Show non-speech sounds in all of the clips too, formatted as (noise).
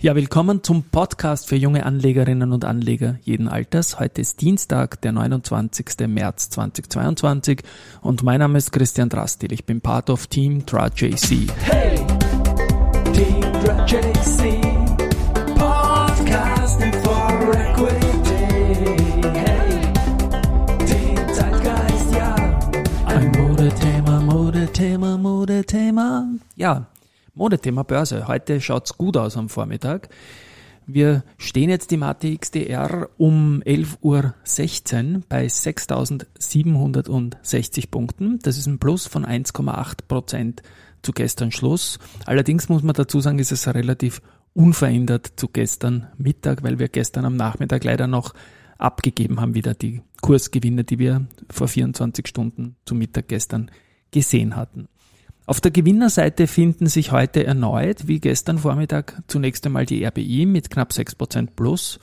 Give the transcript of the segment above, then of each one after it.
Ja, willkommen zum Podcast für junge Anlegerinnen und Anleger jeden Alters. Heute ist Dienstag, der 29. März 2022 und mein Name ist Christian Drastil. Ich bin Part of Team DraJC. Hey, Team DraJC, Podcasting for Equity. Hey, Team Zeitgeist, ja. Ein Modethema, Modethema, Modethema. Ja, Modethema Börse. Heute schaut's gut aus am Vormittag. Wir stehen jetzt im ATXDR um 11.16 Uhr bei 6.760 Punkten. Das ist ein Plus von 1,8 Prozent zu gestern Schluss. Allerdings muss man dazu sagen, ist es relativ unverändert zu gestern Mittag, weil wir gestern am Nachmittag leider noch abgegeben haben, wieder die Kursgewinne, die wir vor 24 Stunden zu Mittag gestern gesehen hatten. Auf der Gewinnerseite finden sich heute erneut, wie gestern Vormittag, zunächst einmal die RBI mit knapp 6% plus,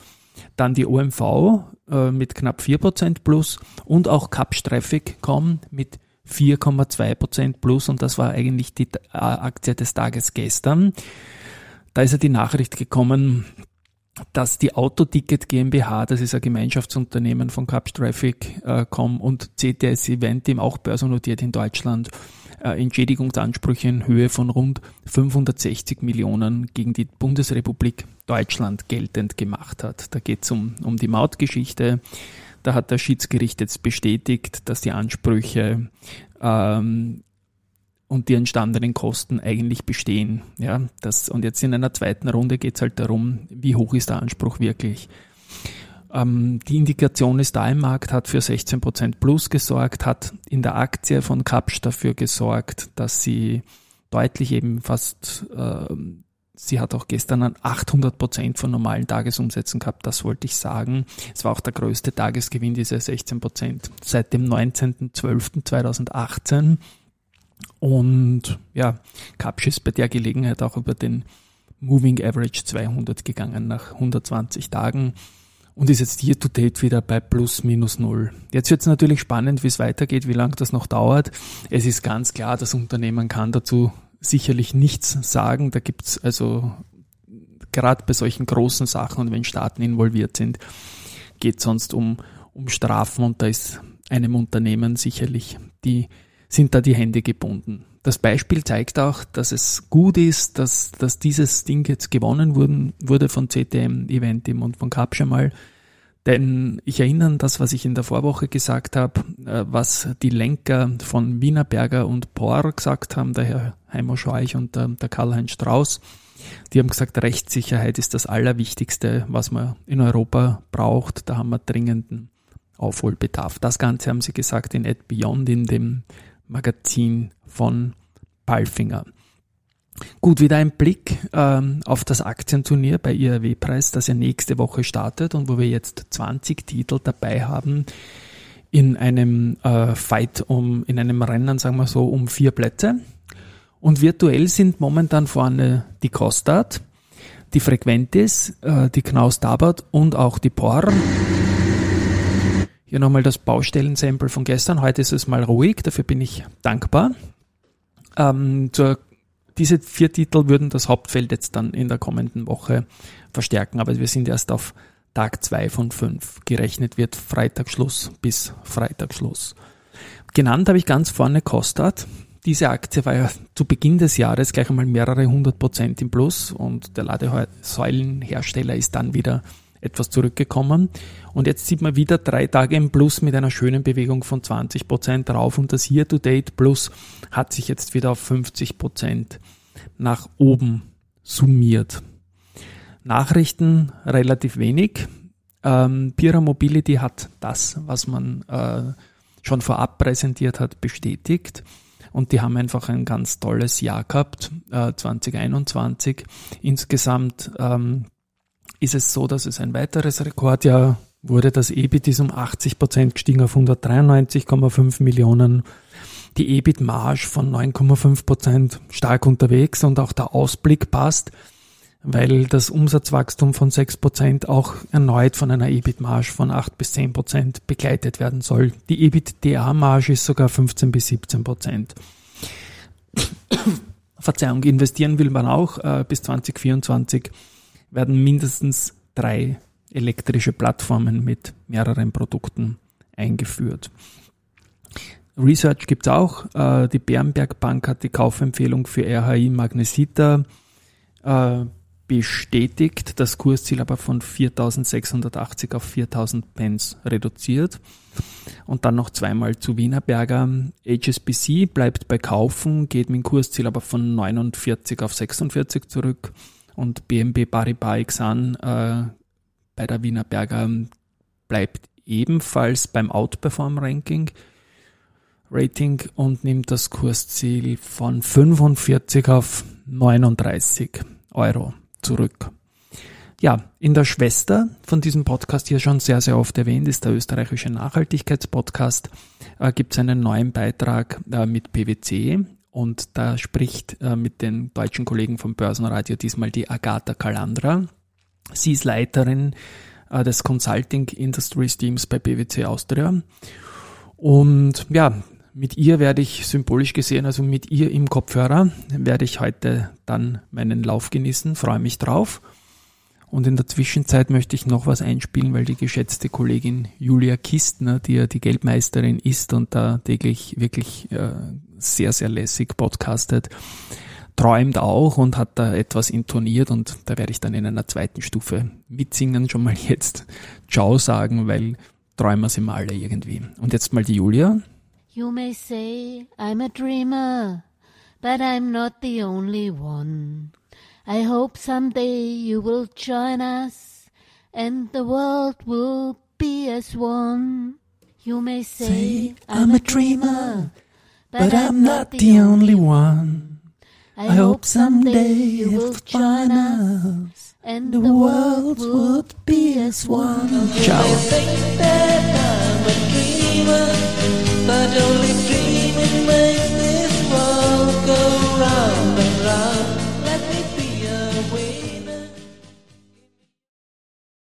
dann die OMV äh, mit knapp 4% plus und auch Capstraffic.com mit 4,2% plus und das war eigentlich die äh, Aktie des Tages gestern. Da ist ja die Nachricht gekommen, dass die Autoticket GmbH, das ist ein Gemeinschaftsunternehmen von Capstraffic.com und CTS Eventim, auch börsennotiert in Deutschland, äh, Entschädigungsansprüche in Höhe von rund 560 Millionen gegen die Bundesrepublik Deutschland geltend gemacht hat. Da geht es um, um die Mautgeschichte. Da hat das Schiedsgericht jetzt bestätigt, dass die Ansprüche ähm, und die entstandenen Kosten eigentlich bestehen. Ja, das, und jetzt in einer zweiten Runde geht es halt darum, wie hoch ist der Anspruch wirklich. Ähm, die Indikation ist da im Markt, hat für 16% plus gesorgt, hat in der Aktie von Kapsch dafür gesorgt, dass sie deutlich eben fast, äh, sie hat auch gestern an 800% von normalen Tagesumsätzen gehabt, das wollte ich sagen. Es war auch der größte Tagesgewinn, diese 16% seit dem 19.12.2018. Und ja, Kapsch ist bei der Gelegenheit auch über den Moving Average 200 gegangen nach 120 Tagen und ist jetzt hier to date wieder bei plus minus null. Jetzt wird es natürlich spannend, wie es weitergeht, wie lange das noch dauert. Es ist ganz klar, das Unternehmen kann dazu sicherlich nichts sagen. Da gibt's also gerade bei solchen großen Sachen und wenn Staaten involviert sind, geht sonst um, um Strafen und da ist einem Unternehmen sicherlich die sind da die Hände gebunden. Das Beispiel zeigt auch, dass es gut ist, dass, dass dieses Ding jetzt gewonnen wurden, wurde von CTM Eventim und von Capgemini. Denn ich erinnere an das, was ich in der Vorwoche gesagt habe, äh, was die Lenker von Wienerberger und Por gesagt haben, der Herr Heimo Scheuch und der, der Karl-Heinz Strauß. Die haben gesagt, Rechtssicherheit ist das Allerwichtigste, was man in Europa braucht. Da haben wir dringenden Aufholbedarf. Das Ganze haben sie gesagt in Ed Beyond, in dem Magazin von Palfinger. Gut, wieder ein Blick ähm, auf das Aktienturnier bei IRW-Preis, das ja nächste Woche startet und wo wir jetzt 20 Titel dabei haben in einem äh, Fight um, in einem Rennen, sagen wir so, um vier Plätze. Und virtuell sind momentan vorne die Kostat, die Frequentis, äh, die Knaus Dabat und auch die POR. Hier nochmal das Baustellensample von gestern. Heute ist es mal ruhig, dafür bin ich dankbar. Ähm, zur, diese vier Titel würden das Hauptfeld jetzt dann in der kommenden Woche verstärken, aber wir sind erst auf Tag zwei von fünf. Gerechnet wird Freitagsschluss bis Freitagsschluss. Genannt habe ich ganz vorne Kostat. Diese Aktie war ja zu Beginn des Jahres gleich einmal mehrere hundert Prozent im Plus und der Ladesäulenhersteller ist dann wieder etwas zurückgekommen. Und jetzt sieht man wieder drei Tage im Plus mit einer schönen Bewegung von 20 Prozent drauf und das Year-to-Date Plus hat sich jetzt wieder auf 50 Prozent nach oben summiert. Nachrichten relativ wenig. Ähm, Pira Mobility hat das, was man äh, schon vorab präsentiert hat, bestätigt. Und die haben einfach ein ganz tolles Jahr gehabt, äh, 2021. Insgesamt ähm, ist es so, dass es ein weiteres Rekordjahr wurde. Das EBIT ist um 80 Prozent gestiegen auf 193,5 Millionen. Die EBIT-Marge von 9,5 Prozent stark unterwegs und auch der Ausblick passt, weil das Umsatzwachstum von 6 Prozent auch erneut von einer EBIT-Marge von 8 bis 10 Prozent begleitet werden soll. Die EBITDA-Marge ist sogar 15 bis 17 Prozent. (coughs) Verzeihung, investieren will man auch äh, bis 2024 werden mindestens drei elektrische Plattformen mit mehreren Produkten eingeführt. Research gibt's auch. Äh, die Bärenberg Bank hat die Kaufempfehlung für RHI Magnesita äh, bestätigt, das Kursziel aber von 4.680 auf 4.000 Pence reduziert. Und dann noch zweimal zu Wienerberger. HSBC bleibt bei Kaufen, geht mit dem Kursziel aber von 49 auf 46 zurück. Und BNB Paribas Exan äh, bei der Wienerberger bleibt ebenfalls beim Outperform-Ranking. Rating und nimmt das Kursziel von 45 auf 39 Euro zurück. Ja, in der Schwester von diesem Podcast hier schon sehr, sehr oft erwähnt ist der österreichische Nachhaltigkeitspodcast. Äh, Gibt es einen neuen Beitrag äh, mit PwC und da spricht äh, mit den deutschen Kollegen vom Börsenradio diesmal die Agatha Kalandra. Sie ist Leiterin äh, des Consulting Industries Teams bei PwC Austria. Und ja, mit ihr werde ich symbolisch gesehen, also mit ihr im Kopfhörer, werde ich heute dann meinen Lauf genießen, freue mich drauf. Und in der Zwischenzeit möchte ich noch was einspielen, weil die geschätzte Kollegin Julia Kistner, die ja die Geldmeisterin ist und da täglich wirklich äh, sehr, sehr lässig podcastet, träumt auch und hat da etwas intoniert und da werde ich dann in einer zweiten Stufe mitsingen, schon mal jetzt Ciao sagen, weil träumen sind wir alle irgendwie. Und jetzt mal die Julia. You may say I'm a dreamer, but I'm not the only one. I hope someday you will join us and the world will be as one. You may say, I'm a dreamer, but I'm not the only one. I hope someday you will join us and the world would be as one. Ciao.